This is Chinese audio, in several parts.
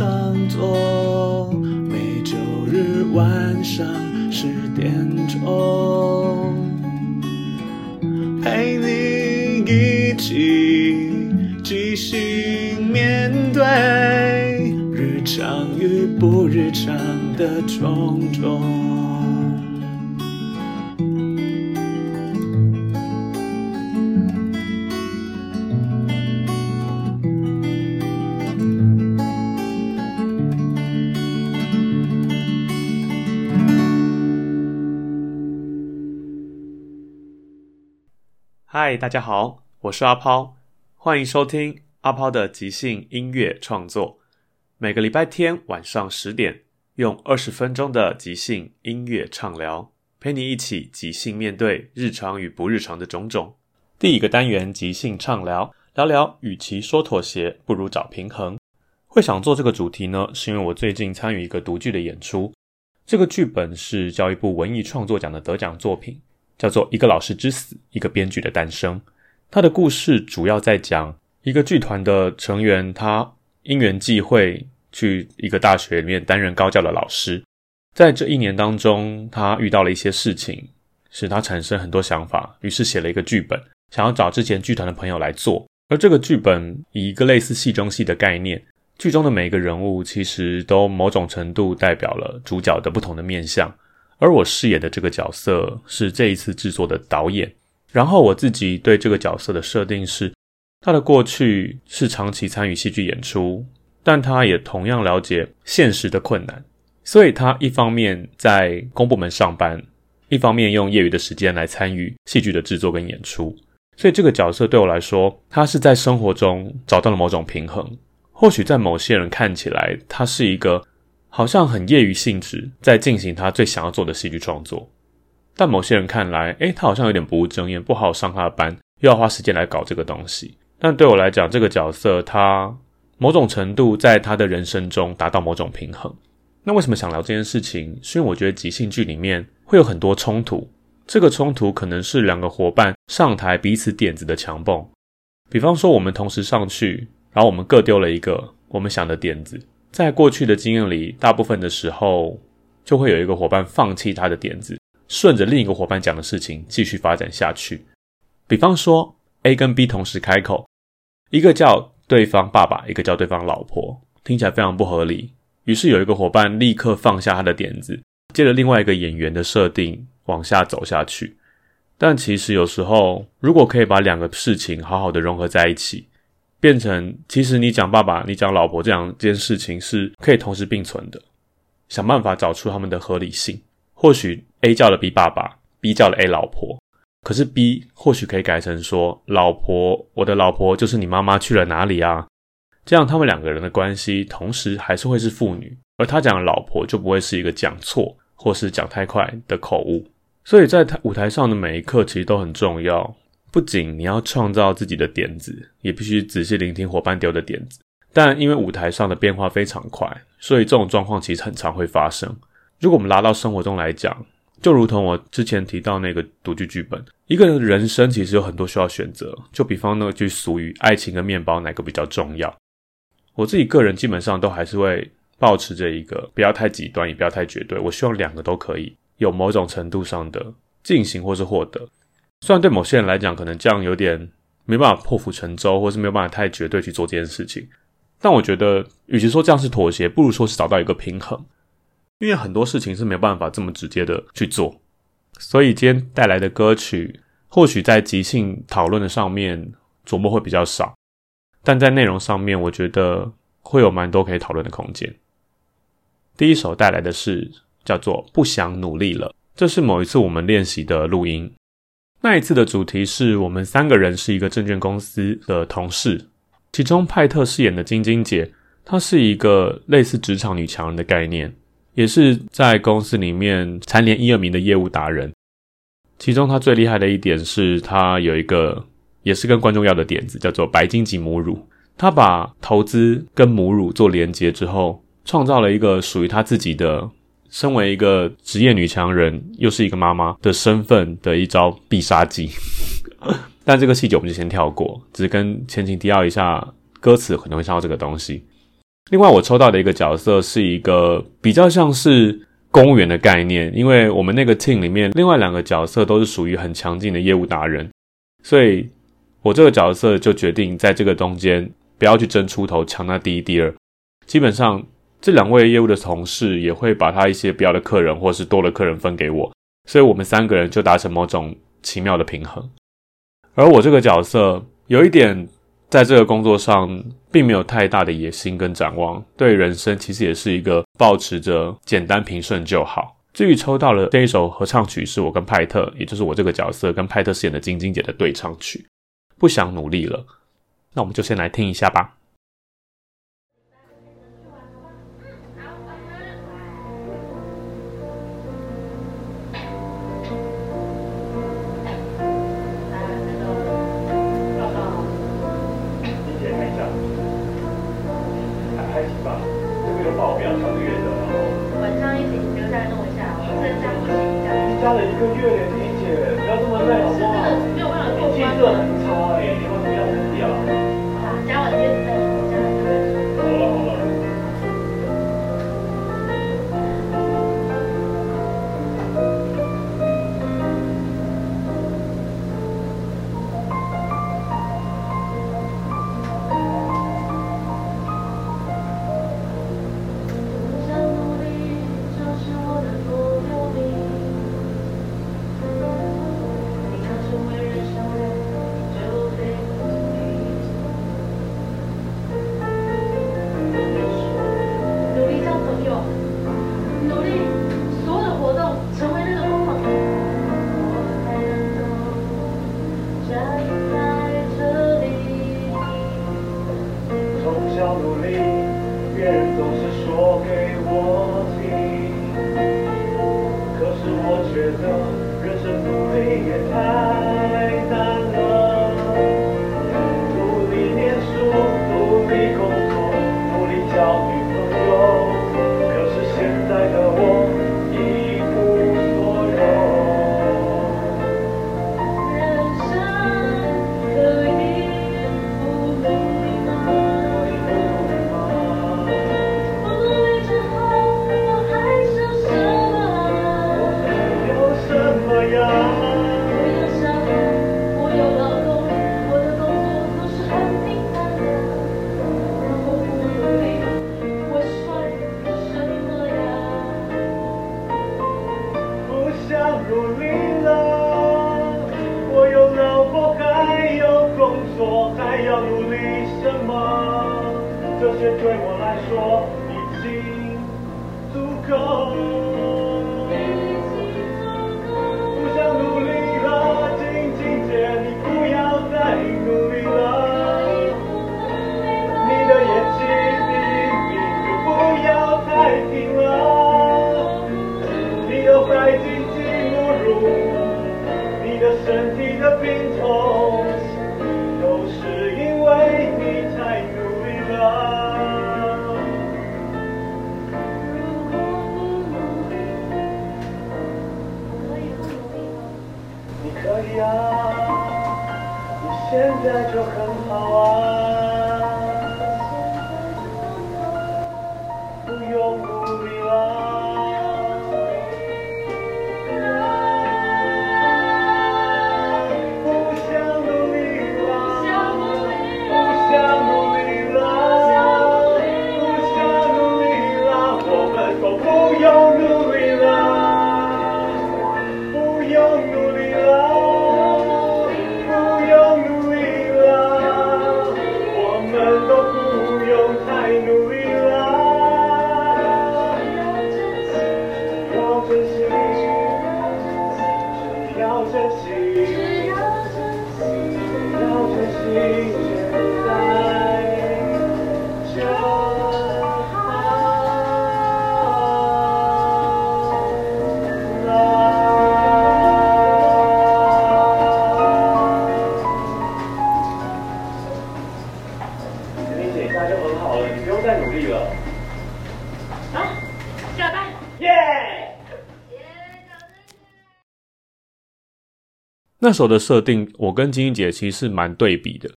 上座，每周日晚上十点钟，陪你一起即兴面对日常与不日常的种种。嗨，大家好，我是阿抛，欢迎收听阿抛的即兴音乐创作。每个礼拜天晚上十点，用二十分钟的即兴音乐畅聊，陪你一起即兴面对日常与不日常的种种。第一个单元即兴畅聊，聊聊与其说妥协，不如找平衡。会想做这个主题呢，是因为我最近参与一个独剧的演出，这个剧本是教育部文艺创作奖的得奖作品。叫做一个老师之死，一个编剧的诞生。他的故事主要在讲一个剧团的成员，他因缘际会去一个大学里面担任高教的老师。在这一年当中，他遇到了一些事情，使他产生很多想法，于是写了一个剧本，想要找之前剧团的朋友来做。而这个剧本以一个类似戏中戏的概念，剧中的每一个人物其实都某种程度代表了主角的不同的面相。而我饰演的这个角色是这一次制作的导演，然后我自己对这个角色的设定是，他的过去是长期参与戏剧演出，但他也同样了解现实的困难，所以他一方面在公部门上班，一方面用业余的时间来参与戏剧的制作跟演出，所以这个角色对我来说，他是在生活中找到了某种平衡，或许在某些人看起来，他是一个。好像很业余性质，在进行他最想要做的戏剧创作，但某些人看来，诶，他好像有点不务正业，不好好上他的班，又要花时间来搞这个东西。但对我来讲，这个角色他某种程度在他的人生中达到某种平衡。那为什么想聊这件事情？是因为我觉得即兴剧里面会有很多冲突，这个冲突可能是两个伙伴上台彼此点子的强蹦。比方说，我们同时上去，然后我们各丢了一个我们想的点子。在过去的经验里，大部分的时候就会有一个伙伴放弃他的点子，顺着另一个伙伴讲的事情继续发展下去。比方说，A 跟 B 同时开口，一个叫对方爸爸，一个叫对方老婆，听起来非常不合理。于是有一个伙伴立刻放下他的点子，借着另外一个演员的设定往下走下去。但其实有时候，如果可以把两个事情好好的融合在一起。变成，其实你讲爸爸，你讲老婆这样一件事情是可以同时并存的。想办法找出他们的合理性。或许 A 叫了 B 爸爸，B 叫了 A 老婆，可是 B 或许可以改成说：“老婆，我的老婆就是你妈妈去了哪里啊？”这样他们两个人的关系同时还是会是父女，而他讲的老婆就不会是一个讲错或是讲太快的口误。所以在台舞台上的每一刻其实都很重要。不仅你要创造自己的点子，也必须仔细聆听伙伴丢的点子。但因为舞台上的变化非常快，所以这种状况其实很常会发生。如果我们拉到生活中来讲，就如同我之前提到那个独剧剧本，一个人的人生其实有很多需要选择。就比方那句俗语：“爱情跟面包哪个比较重要？”我自己个人基本上都还是会保持着一个不要太极端，也不要太绝对。我希望两个都可以有某种程度上的进行或是获得。虽然对某些人来讲，可能这样有点没办法破釜沉舟，或是没有办法太绝对去做这件事情，但我觉得，与其说这样是妥协，不如说是找到一个平衡，因为很多事情是没办法这么直接的去做。所以今天带来的歌曲，或许在即兴讨论的上面琢磨会比较少，但在内容上面，我觉得会有蛮多可以讨论的空间。第一首带来的是叫做《不想努力了》，这是某一次我们练习的录音。那一次的主题是我们三个人是一个证券公司的同事，其中派特饰演的晶晶姐，她是一个类似职场女强人的概念，也是在公司里面蝉联一二名的业务达人。其中他最厉害的一点是，他有一个也是跟观众要的点子，叫做“白金级母乳”。他把投资跟母乳做连结之后，创造了一个属于他自己的，身为一个职业女强人，又是一个妈妈的身份的一招必杀技。但这个细节我们就先跳过，只跟前情提要一下，歌词可能会唱到这个东西。另外，我抽到的一个角色是一个比较像是公务员的概念，因为我们那个 team 里面另外两个角色都是属于很强劲的业务达人，所以我这个角色就决定在这个中间不要去争出头，抢那第一、第二。基本上，这两位业务的同事也会把他一些不要的客人或是多的客人分给我，所以我们三个人就达成某种奇妙的平衡。而我这个角色有一点。在这个工作上，并没有太大的野心跟展望，对人生其实也是一个抱持着简单平顺就好。至于抽到了这一首合唱曲，是我跟派特，也就是我这个角色跟派特饰演的晶晶姐的对唱曲。不想努力了，那我们就先来听一下吧。那时候的设定，我跟晶晶姐其实是蛮对比的。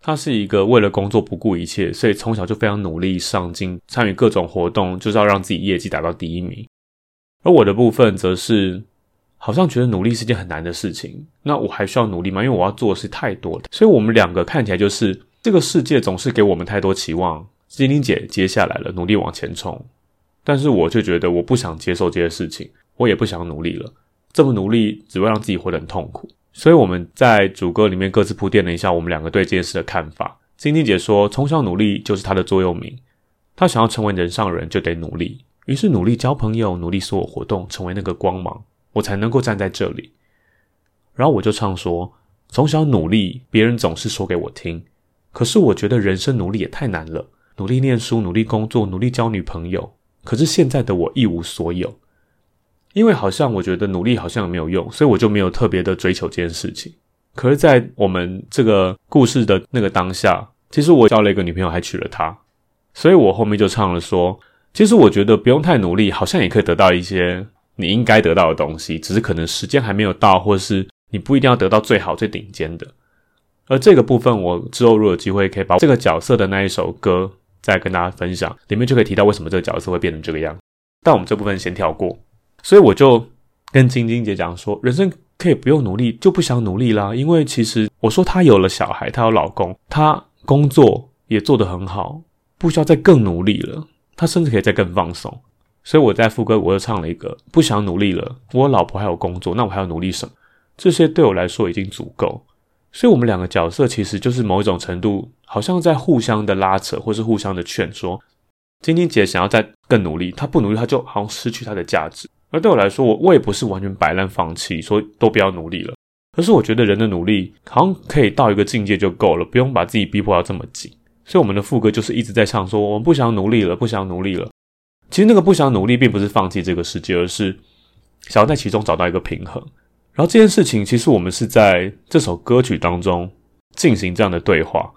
她是一个为了工作不顾一切，所以从小就非常努力上进，参与各种活动，就是要让自己业绩达到第一名。而我的部分则是，好像觉得努力是件很难的事情。那我还需要努力吗？因为我要做的事太多了。所以我们两个看起来就是这个世界总是给我们太多期望。晶晶姐接下来了，努力往前冲，但是我却觉得我不想接受这些事情，我也不想努力了。这么努力只会让自己活得很痛苦。所以我们在主歌里面各自铺垫了一下我们两个对这件事的看法。晶晶姐说，从小努力就是她的座右铭，她想要成为人上人就得努力。于是努力交朋友，努力所有活动，成为那个光芒，我才能够站在这里。然后我就唱说：从小努力，别人总是说给我听。可是我觉得人生努力也太难了，努力念书，努力工作，努力交女朋友。可是现在的我一无所有，因为好像我觉得努力好像也没有用，所以我就没有特别的追求这件事情。可是，在我们这个故事的那个当下，其实我交了一个女朋友，还娶了她，所以我后面就唱了说。其实我觉得不用太努力，好像也可以得到一些你应该得到的东西，只是可能时间还没有到，或是你不一定要得到最好最顶尖的。而这个部分，我之后如果有机会，可以把这个角色的那一首歌再跟大家分享，里面就可以提到为什么这个角色会变成这个样。但我们这部分先跳过，所以我就跟晶晶姐讲说，人生可以不用努力，就不想努力啦。因为其实我说她有了小孩，她有老公，她工作也做得很好，不需要再更努力了。她甚至可以再更放松，所以我在副歌我又唱了一个不想努力了，我老婆还有工作，那我还要努力什么？这些对我来说已经足够。所以，我们两个角色其实就是某一种程度，好像在互相的拉扯，或是互相的劝说。晶晶姐想要再更努力，她不努力，她就好像失去她的价值。而对我来说，我我也不是完全摆烂放弃，说都不要努力了。而是我觉得人的努力好像可以到一个境界就够了，不用把自己逼迫到这么紧。所以我们的副歌就是一直在唱说，我们不想努力了，不想努力了。其实那个不想努力，并不是放弃这个世界，而是想要在其中找到一个平衡。然后这件事情，其实我们是在这首歌曲当中进行这样的对话，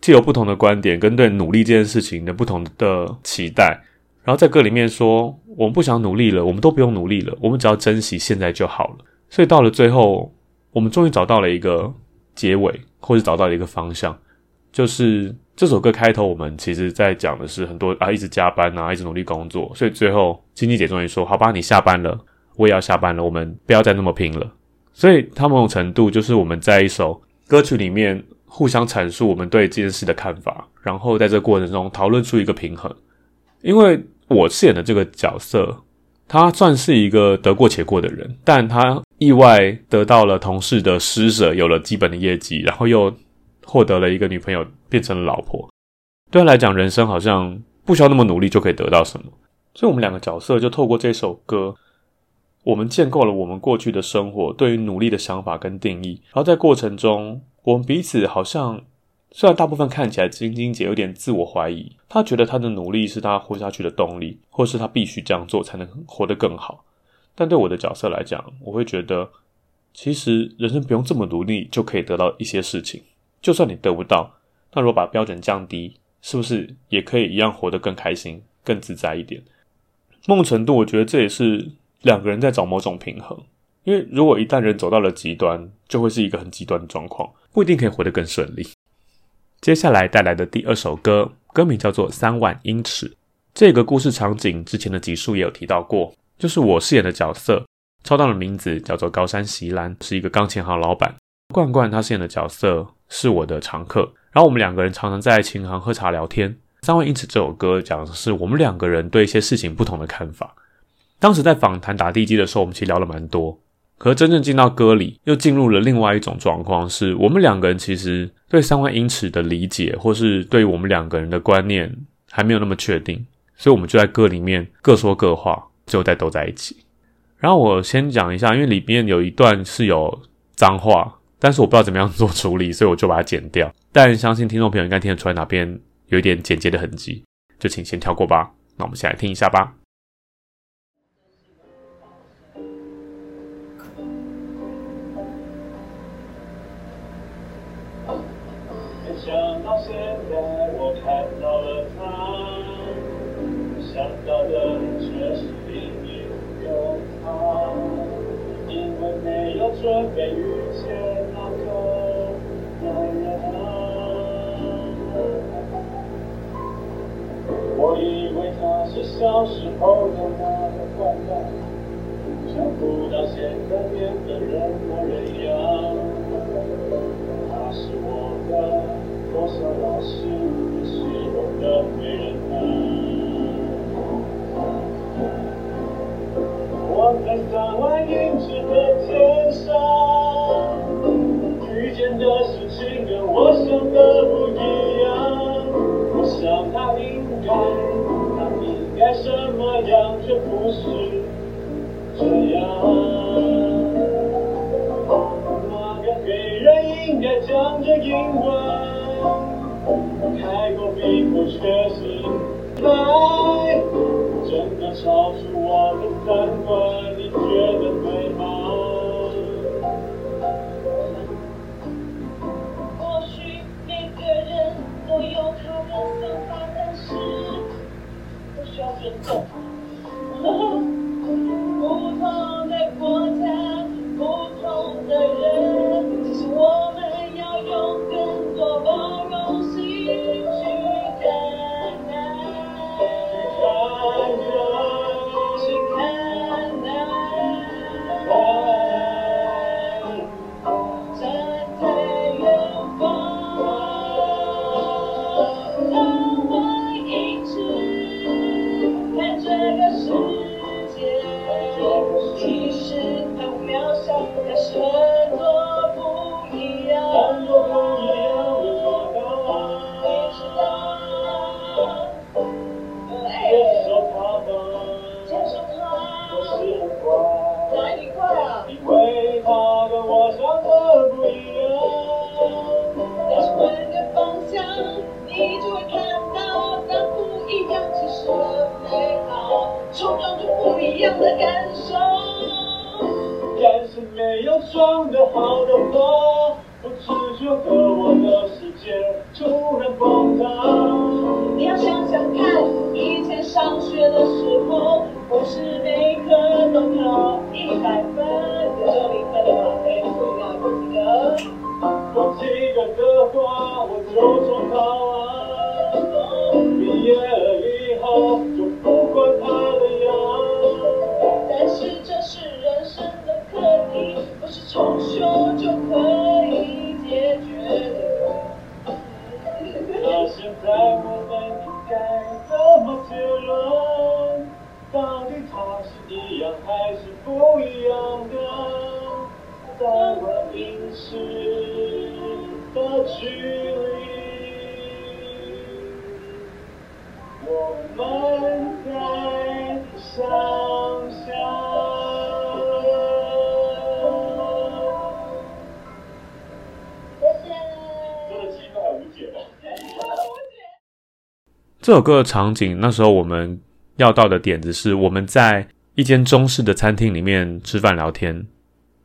既有不同的观点跟对努力这件事情的不同的期待。然后在歌里面说，我们不想努力了，我们都不用努力了，我们只要珍惜现在就好了。所以到了最后，我们终于找到了一个结尾，或是找到了一个方向，就是。这首歌开头，我们其实在讲的是很多啊，一直加班啊，一直努力工作，所以最后经济姐终于说：“好吧，你下班了，我也要下班了，我们不要再那么拼了。”所以，他某种程度就是我们在一首歌曲里面互相阐述我们对这件事的看法，然后在这个过程中讨论出一个平衡。因为我饰演的这个角色，他算是一个得过且过的人，但他意外得到了同事的施舍，有了基本的业绩，然后又。获得了一个女朋友，变成了老婆。对他来讲，人生好像不需要那么努力就可以得到什么。所以，我们两个角色就透过这首歌，我们建构了我们过去的生活对于努力的想法跟定义。然后在过程中，我们彼此好像，虽然大部分看起来晶晶姐有点自我怀疑，她觉得她的努力是她活下去的动力，或是她必须这样做才能活得更好。但对我的角色来讲，我会觉得，其实人生不用这么努力就可以得到一些事情。就算你得不到，那如果把标准降低，是不是也可以一样活得更开心、更自在一点？梦程度，我觉得这也是两个人在找某种平衡。因为如果一旦人走到了极端，就会是一个很极端的状况，不一定可以活得更顺利。接下来带来的第二首歌，歌名叫做《三万英尺》。这个故事场景之前的集数也有提到过，就是我饰演的角色，抽到的名字叫做高山席兰，是一个钢琴行老板。罐罐他饰演的角色是我的常客，然后我们两个人常常在琴行喝茶聊天。三万英尺这首歌讲的是我们两个人对一些事情不同的看法。当时在访谈打地基的时候，我们其实聊了蛮多。可真正进到歌里，又进入了另外一种状况，是我们两个人其实对三万英尺的理解，或是对于我们两个人的观念还没有那么确定，所以我们就在歌里面各说各话，最后再都在一起。然后我先讲一下，因为里面有一段是有脏话。但是我不知道怎么样做处理，所以我就把它剪掉。但相信听众朋友应该听得出来哪边有一点剪接的痕迹，就请先跳过吧。那我们先来听一下吧。遇见那个男人我以为他是小时候的那个坏蛋，想不到现在变得人模人样。他是我的国小老师，也是我的美人儿。我在三万英的不一样。我想他应该，他应该什么样，却不是这样。那个黑人应该讲着英文，开口闭口却是白。真的超出我的三观，这首歌的场景，那时候我们要到的点子是我们在一间中式的餐厅里面吃饭聊天，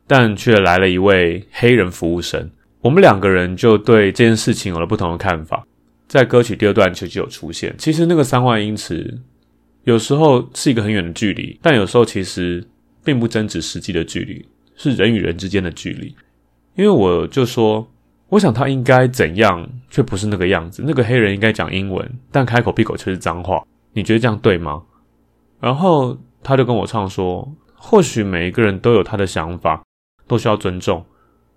但却来了一位黑人服务生。我们两个人就对这件事情有了不同的看法。在歌曲第二段就就有出现。其实那个三万英尺有时候是一个很远的距离，但有时候其实并不真指实际的距离，是人与人之间的距离。因为我就说。我想他应该怎样，却不是那个样子。那个黑人应该讲英文，但开口闭口却是脏话。你觉得这样对吗？然后他就跟我唱说：“或许每一个人都有他的想法，都需要尊重。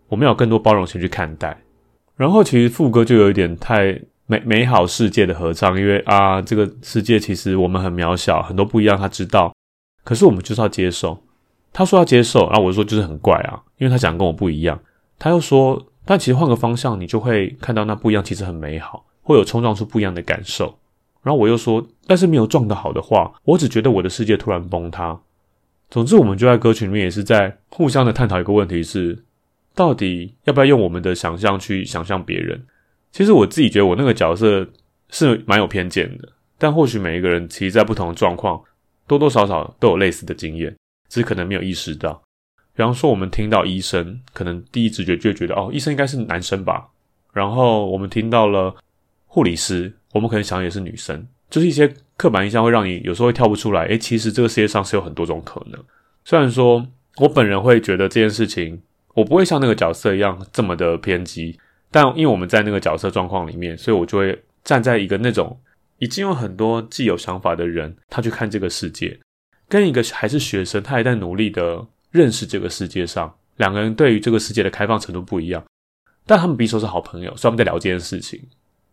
我们要更多包容心去看待。”然后其实副歌就有一点太美美好世界的合唱，因为啊，这个世界其实我们很渺小，很多不一样，他知道。可是我们就是要接受。他说要接受，然后我就说就是很怪啊，因为他讲跟我不一样。他又说。但其实换个方向，你就会看到那不一样，其实很美好，会有冲撞出不一样的感受。然后我又说，但是没有撞得好的话，我只觉得我的世界突然崩塌。总之，我们就在歌曲里面也是在互相的探讨一个问题是：到底要不要用我们的想象去想象别人？其实我自己觉得我那个角色是蛮有偏见的，但或许每一个人其实，在不同的状况，多多少少都有类似的经验，只是可能没有意识到。比方说，我们听到医生，可能第一直觉就觉得哦，医生应该是男生吧。然后我们听到了护理师，我们可能想也是女生，就是一些刻板印象会让你有时候会跳不出来。诶，其实这个世界上是有很多种可能。虽然说我本人会觉得这件事情我不会像那个角色一样这么的偏激，但因为我们在那个角色状况里面，所以我就会站在一个那种已经有很多既有想法的人，他去看这个世界，跟一个还是学生，他也在努力的认识这个世界上，两个人对于这个世界的开放程度不一样，但他们彼此是好朋友，所以他们在聊这件事情，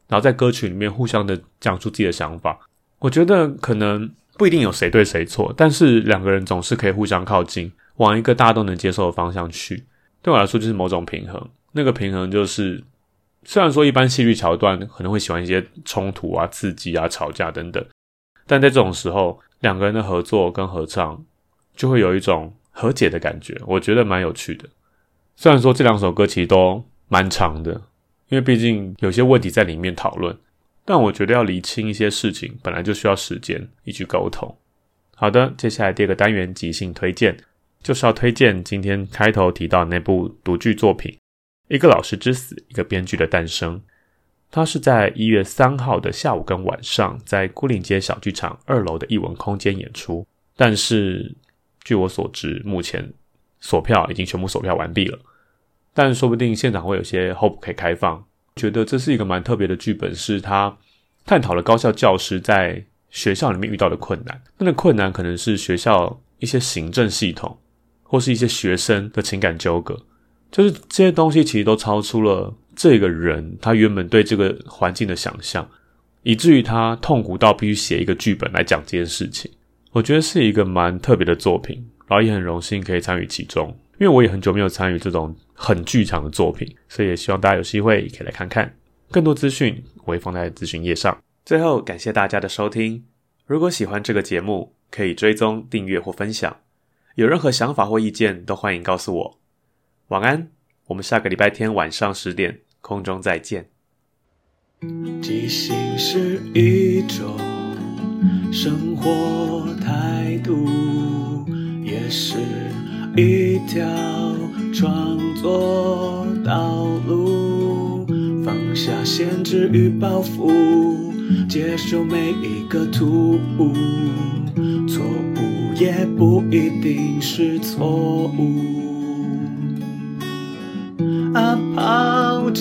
然后在歌曲里面互相的讲出自己的想法。我觉得可能不一定有谁对谁错，但是两个人总是可以互相靠近，往一个大家都能接受的方向去。对我来说，就是某种平衡。那个平衡就是，虽然说一般戏剧桥段可能会喜欢一些冲突啊、刺激啊、吵架等等，但在这种时候，两个人的合作跟合唱就会有一种和解的感觉，我觉得蛮有趣的。虽然说这两首歌其实都蛮长的，因为毕竟有些问题在里面讨论。但我觉得要厘清一些事情，本来就需要时间以及沟通。好的，接下来第二个单元即兴推荐，就是要推荐今天开头提到那部独剧作品《一个老师之死，一个编剧的诞生》。他是在一月三号的下午跟晚上，在牯岭街小剧场二楼的艺文空间演出。但是据我所知，目前锁票已经全部锁票完毕了，但说不定现场会有些候补可以开放。觉得这是一个蛮特别的剧本，是他探讨了高校教师在学校里面遇到的困难。那个困难可能是学校一些行政系统，或是一些学生的情感纠葛，就是这些东西其实都超出了这个人他原本对这个环境的想象，以至于他痛苦到必须写一个剧本来讲这件事情。我觉得是一个蛮特别的作品，然后也很荣幸可以参与其中。因为我也很久没有参与这种很剧场的作品，所以也希望大家有机会可以来看看。更多资讯我会放在资讯页上。最后，感谢大家的收听。如果喜欢这个节目，可以追踪、订阅或分享。有任何想法或意见，都欢迎告诉我。晚安，我们下个礼拜天晚上十点空中再见。即兴是一种生活态度，也是。一条创作道路，放下限制与包袱，接受每一个突兀，错误也不一定是错误。